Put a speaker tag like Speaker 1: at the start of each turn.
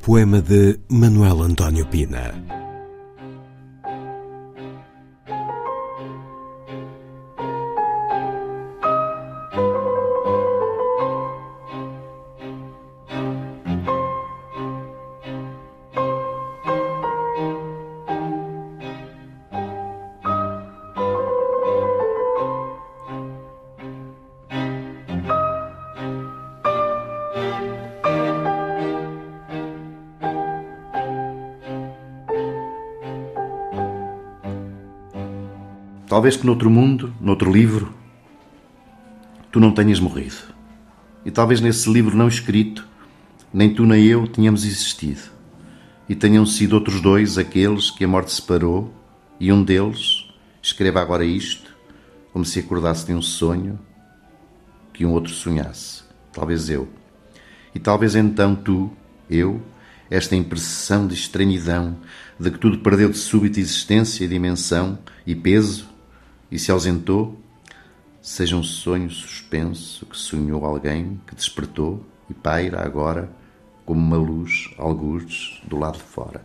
Speaker 1: Poema de Manuel António Pina.
Speaker 2: Talvez que noutro mundo, noutro livro, tu não tenhas morrido. E talvez nesse livro não escrito, nem tu nem eu tenhamos existido. E tenham sido outros dois aqueles que a morte separou, e um deles escreva agora isto, como se acordasse de um sonho que um outro sonhasse. Talvez eu. E talvez então tu, eu, esta impressão de estranhidão, de que tudo perdeu de súbita existência dimensão e peso, e se ausentou, seja um sonho suspenso que sonhou alguém que despertou e paira agora como uma luz, algures, do lado de fora.